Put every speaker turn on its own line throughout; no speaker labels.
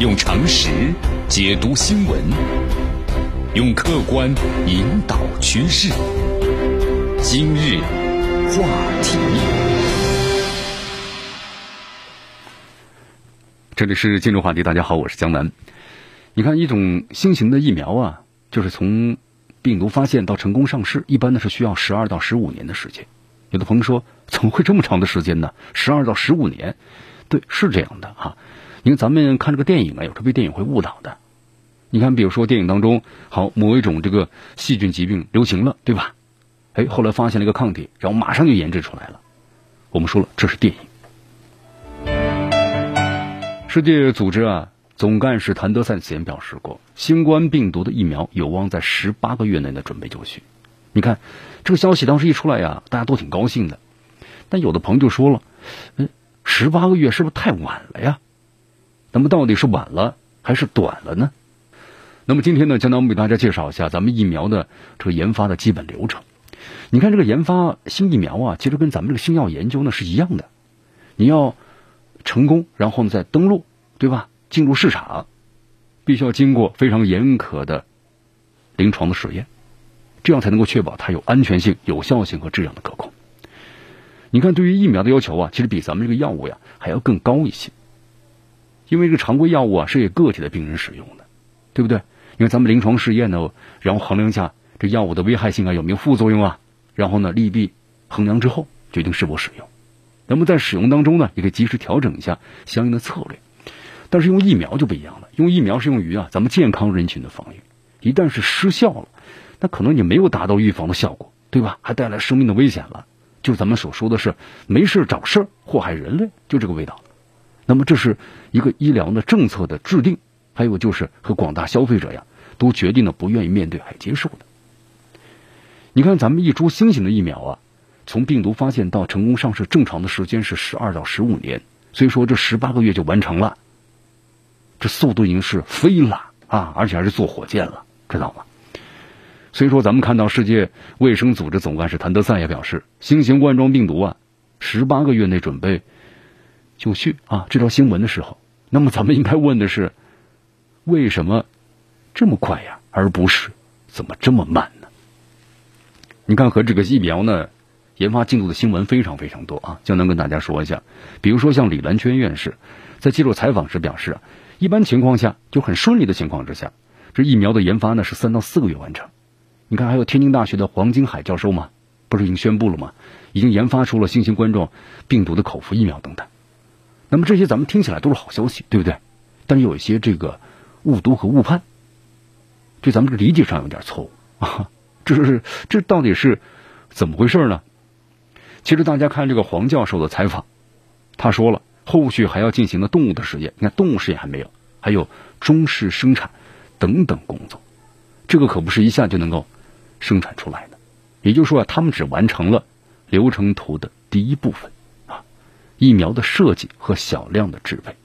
用常识解读新闻，用客观引导趋势。今日话题，
这里是今日话题。大家好，我是江南。你看，一种新型的疫苗啊，就是从病毒发现到成功上市，一般呢是需要十二到十五年的时间。有的朋友说，怎么会这么长的时间呢？十二到十五年，对，是这样的哈。因为咱们看这个电影啊，有时候被电影会误导的。你看，比如说电影当中，好某一种这个细菌疾病流行了，对吧？哎，后来发现了一个抗体，然后马上就研制出来了。我们说了，这是电影。世界组织啊总干事谭德赛此前表示过，新冠病毒的疫苗有望在十八个月内的准备就绪。你看，这个消息当时一出来呀，大家都挺高兴的。但有的朋友就说了，嗯，十八个月是不是太晚了呀？那么到底是晚了还是短了呢？那么今天呢，江南为大家介绍一下咱们疫苗的这个研发的基本流程。你看这个研发新疫苗啊，其实跟咱们这个新药研究呢是一样的。你要成功，然后呢再登陆，对吧？进入市场，必须要经过非常严苛的临床的试验，这样才能够确保它有安全性、有效性和质量的可控。你看，对于疫苗的要求啊，其实比咱们这个药物呀还要更高一些。因为这个常规药物啊是给个体的病人使用的，对不对？因为咱们临床试验呢，然后衡量一下这药物的危害性啊，有没有副作用啊，然后呢利弊衡量之后决定是否使用。那么在使用当中呢，也可以及时调整一下相应的策略。但是用疫苗就不一样了，用疫苗是用于啊咱们健康人群的防御，一旦是失效了，那可能你没有达到预防的效果，对吧？还带来生命的危险了，就咱们所说的是没事找事儿，祸害人类，就这个味道。那么这是一个医疗的政策的制定，还有就是和广大消费者呀都决定了不愿意面对还接受的。你看咱们一株新型的疫苗啊，从病毒发现到成功上市，正常的时间是十二到十五年，所以说这十八个月就完成了，这速度已经是飞了啊，而且还是坐火箭了，知道吗？所以说咱们看到世界卫生组织总干事谭德赛也表示，新型冠状病毒啊，十八个月内准备。就绪啊！这条新闻的时候，那么咱们应该问的是，为什么这么快呀，而不是怎么这么慢呢？你看和这个疫苗呢研发进度的新闻非常非常多啊！就能跟大家说一下，比如说像李兰娟院士在接受采访时表示，一般情况下就很顺利的情况之下，这疫苗的研发呢是三到四个月完成。你看还有天津大学的黄金海教授嘛，不是已经宣布了吗？已经研发出了新型冠状病毒的口服疫苗等等。那么这些咱们听起来都是好消息，对不对？但是有一些这个误读和误判，对咱们这理解上有点错误 啊！这是这到底是怎么回事呢？其实大家看这个黄教授的采访，他说了，后续还要进行的动物的实验，你看动物实验还没有，还有中式生产等等工作，这个可不是一下就能够生产出来的。也就是说啊，他们只完成了流程图的第一部分。疫苗的设计和小量的制备，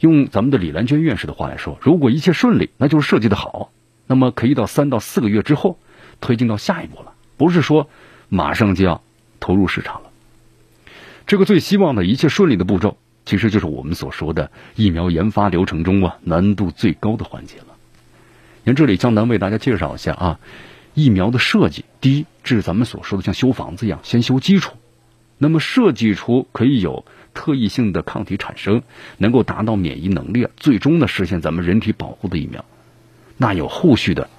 用咱们的李兰娟院士的话来说，如果一切顺利，那就是设计的好，那么可以到三到四个月之后推进到下一步了，不是说马上就要投入市场了。这个最希望的一切顺利的步骤，其实就是我们所说的疫苗研发流程中啊难度最高的环节了。你看这里江南为大家介绍一下啊，疫苗的设计，第一，这是咱们所说的像修房子一样，先修基础。那么设计出可以有特异性的抗体产生，能够达到免疫能力，最终呢实现咱们人体保护的疫苗，那有后续的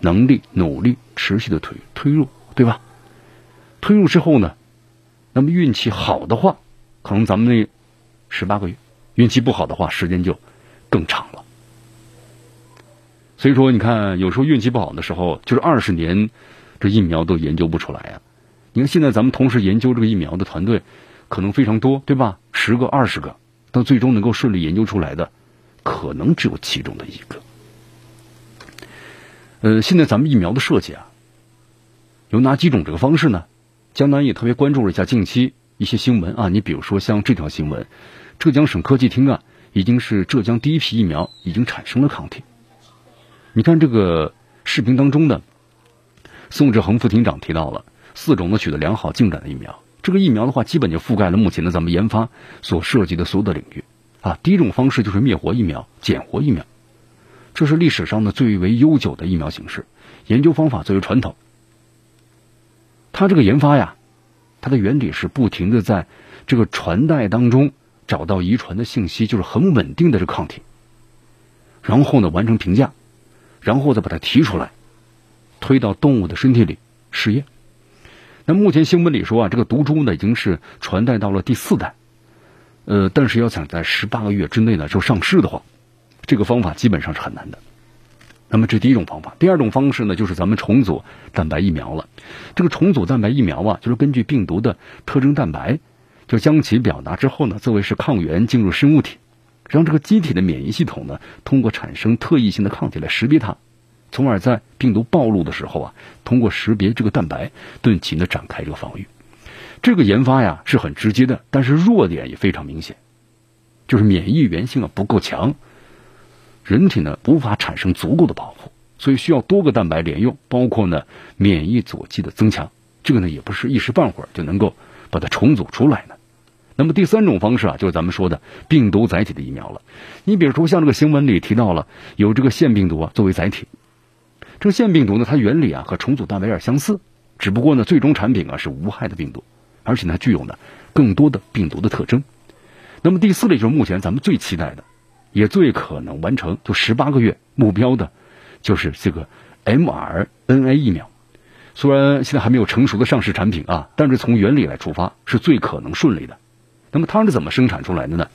能力、努力、持续的推推入，对吧？推入之后呢，那么运气好的话，可能咱们那十八个月；运气不好的话，时间就更长了。所以说，你看，有时候运气不好的时候，就是二十年，这疫苗都研究不出来呀。你看，现在咱们同时研究这个疫苗的团队可能非常多，对吧？十个、二十个，但最终能够顺利研究出来的，可能只有其中的一个。呃，现在咱们疫苗的设计啊，有哪几种这个方式呢？江南也特别关注了一下近期一些新闻啊，你比如说像这条新闻，浙江省科技厅啊，已经是浙江第一批疫苗已经产生了抗体。你看这个视频当中呢，宋志恒副厅长提到了。四种呢取得良好进展的疫苗，这个疫苗的话，基本就覆盖了目前的咱们研发所涉及的所有的领域。啊，第一种方式就是灭活疫苗、减活疫苗，这是历史上的最为悠久的疫苗形式，研究方法最为传统。它这个研发呀，它的原理是不停的在这个传代当中找到遗传的信息，就是很稳定的这抗体，然后呢完成评价，然后再把它提出来，推到动物的身体里试验。那目前新闻里说啊，这个毒株呢已经是传带到了第四代，呃，但是要想在十八个月之内呢就上市的话，这个方法基本上是很难的。那么这第一种方法，第二种方式呢，就是咱们重组蛋白疫苗了。这个重组蛋白疫苗啊，就是根据病毒的特征蛋白，就将其表达之后呢，作为是抗原进入生物体，让这个机体的免疫系统呢，通过产生特异性的抗体来识别它，从而在病毒暴露的时候啊，通过识别这个蛋白，对其呢展开这个防御。这个研发呀是很直接的，但是弱点也非常明显，就是免疫原性啊不够强。人体呢无法产生足够的保护，所以需要多个蛋白连用，包括呢免疫佐剂的增强。这个呢也不是一时半会儿就能够把它重组出来的。那么第三种方式啊，就是咱们说的病毒载体的疫苗了。你比如说像这个新闻里提到了有这个腺病毒啊作为载体，这个腺病毒呢它原理啊和重组蛋白有点相似，只不过呢最终产品啊是无害的病毒，而且呢具有呢更多的病毒的特征。那么第四类就是目前咱们最期待的。也最可能完成就十八个月目标的，就是这个 mRNA 疫苗。虽然现在还没有成熟的上市产品啊，但是从原理来出发是最可能顺利的。那么它是怎么生产出来的呢？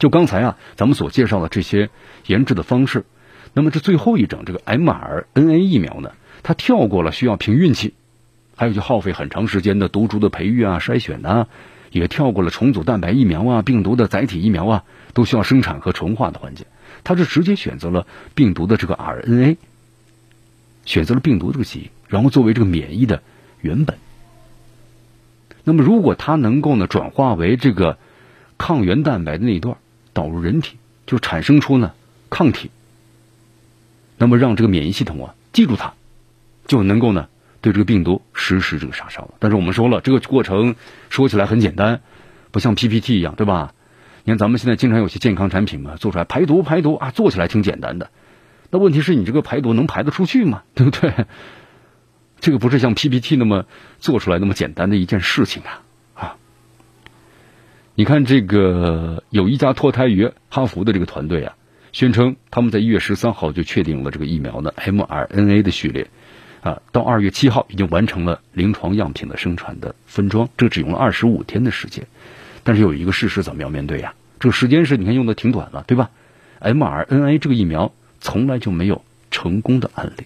就刚才啊咱们所介绍的这些研制的方式，那么这最后一种这个 mRNA 疫苗呢，它跳过了需要凭运气，还有就耗费很长时间的毒株的培育啊、筛选啊。也跳过了重组蛋白疫苗啊、病毒的载体疫苗啊，都需要生产和纯化的环节。它是直接选择了病毒的这个 RNA，选择了病毒这个基因，然后作为这个免疫的原本。那么，如果它能够呢转化为这个抗原蛋白的那一段，导入人体，就产生出呢抗体，那么让这个免疫系统啊记住它，就能够呢。对这个病毒实施这个杀伤了，但是我们说了，这个过程说起来很简单，不像 PPT 一样，对吧？你看咱们现在经常有些健康产品嘛，做出来排毒排毒啊，做起来挺简单的。那问题是你这个排毒能排得出去吗？对不对？这个不是像 PPT 那么做出来那么简单的一件事情啊啊！你看这个有一家脱胎于哈佛的这个团队啊，宣称他们在一月十三号就确定了这个疫苗的 mRNA 的序列。啊，到二月七号已经完成了临床样品的生产的分装，这只用了二十五天的时间。但是有一个事实，咱们要面对呀，这个时间是你看用的挺短了，对吧？mRNA 这个疫苗从来就没有成功的案例。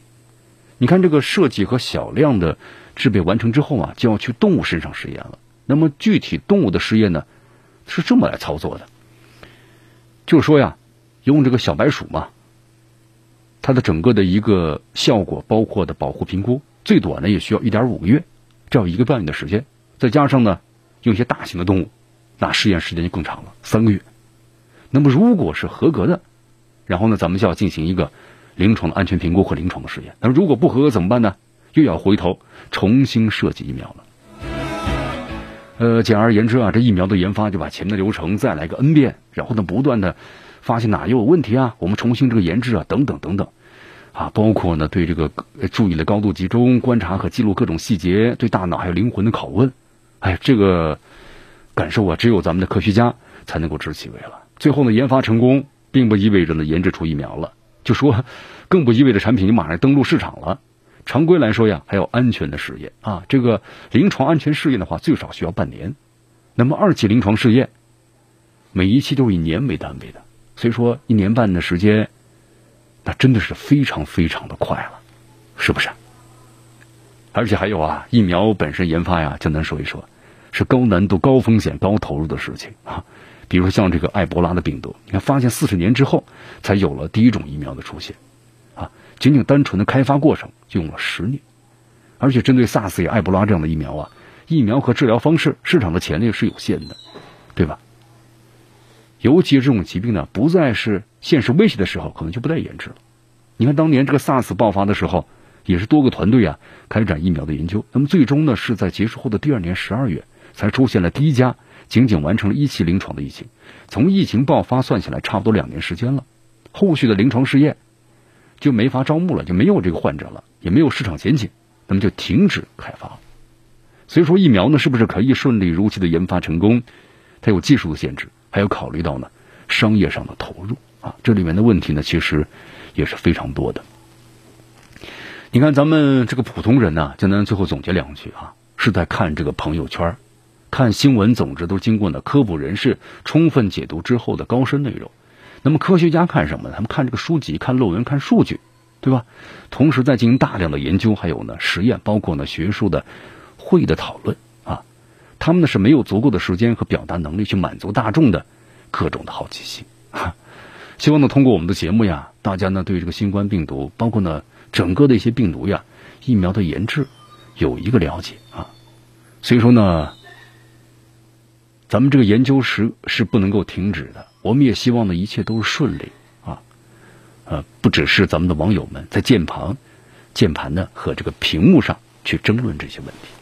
你看这个设计和小量的制备完成之后啊，就要去动物身上实验了。那么具体动物的试验呢，是这么来操作的，就是说呀，用这个小白鼠嘛。它的整个的一个效果，包括的保护评估，最短呢也需要一点五个月，这要一个半月的时间。再加上呢，用一些大型的动物，那试验时间就更长了，三个月。那么如果是合格的，然后呢，咱们就要进行一个临床的安全评估和临床的试验。那如果不合格怎么办呢？又要回头重新设计疫苗了。呃，简而言之啊，这疫苗的研发就把前面的流程再来个 N 遍，然后呢，不断的。发现哪又有问题啊？我们重新这个研制啊，等等等等，啊，包括呢对这个注意的高度集中，观察和记录各种细节，对大脑还有灵魂的拷问，哎，这个感受啊，只有咱们的科学家才能够知其味了。最后呢，研发成功，并不意味着呢研制出疫苗了，就说更不意味着产品就马上登陆市场了。常规来说呀，还有安全的试验啊，这个临床安全试验的话，最少需要半年。那么二期临床试验，每一期都是以年为单位的。所以说，一年半的时间，那真的是非常非常的快了，是不是？而且还有啊，疫苗本身研发呀，就能说一说，是高难度、高风险、高投入的事情啊。比如像这个埃博拉的病毒，你看，发现四十年之后才有了第一种疫苗的出现，啊，仅仅单纯的开发过程就用了十年。而且针对 SARS 也埃博拉这样的疫苗啊，疫苗和治疗方式市场的潜力是有限的，对吧？尤其这种疾病呢，不再是现实威胁的时候，可能就不再研制了。你看当年这个 SARS 爆发的时候，也是多个团队啊开展疫苗的研究。那么最终呢，是在结束后的第二年十二月，才出现了第一家仅仅完成了一期临床的疫情，从疫情爆发算起来，差不多两年时间了。后续的临床试验就没法招募了，就没有这个患者了，也没有市场前景，那么就停止开发。所以说，疫苗呢，是不是可以顺利如期的研发成功？它有技术的限制，还有考虑到呢商业上的投入啊，这里面的问题呢，其实也是非常多的。你看，咱们这个普通人呢，简单最后总结两句啊，是在看这个朋友圈，看新闻，总之都经过呢科普人士充分解读之后的高深内容。那么科学家看什么呢？他们看这个书籍、看论文、看数据，对吧？同时在进行大量的研究，还有呢实验，包括呢学术的会议的讨论。他们呢是没有足够的时间和表达能力去满足大众的各种的好奇心。希望呢通过我们的节目呀，大家呢对这个新冠病毒，包括呢整个的一些病毒呀、疫苗的研制有一个了解啊。所以说呢，咱们这个研究时是不能够停止的。我们也希望呢，一切都是顺利啊，呃，不只是咱们的网友们在键盘、键盘呢和这个屏幕上去争论这些问
题，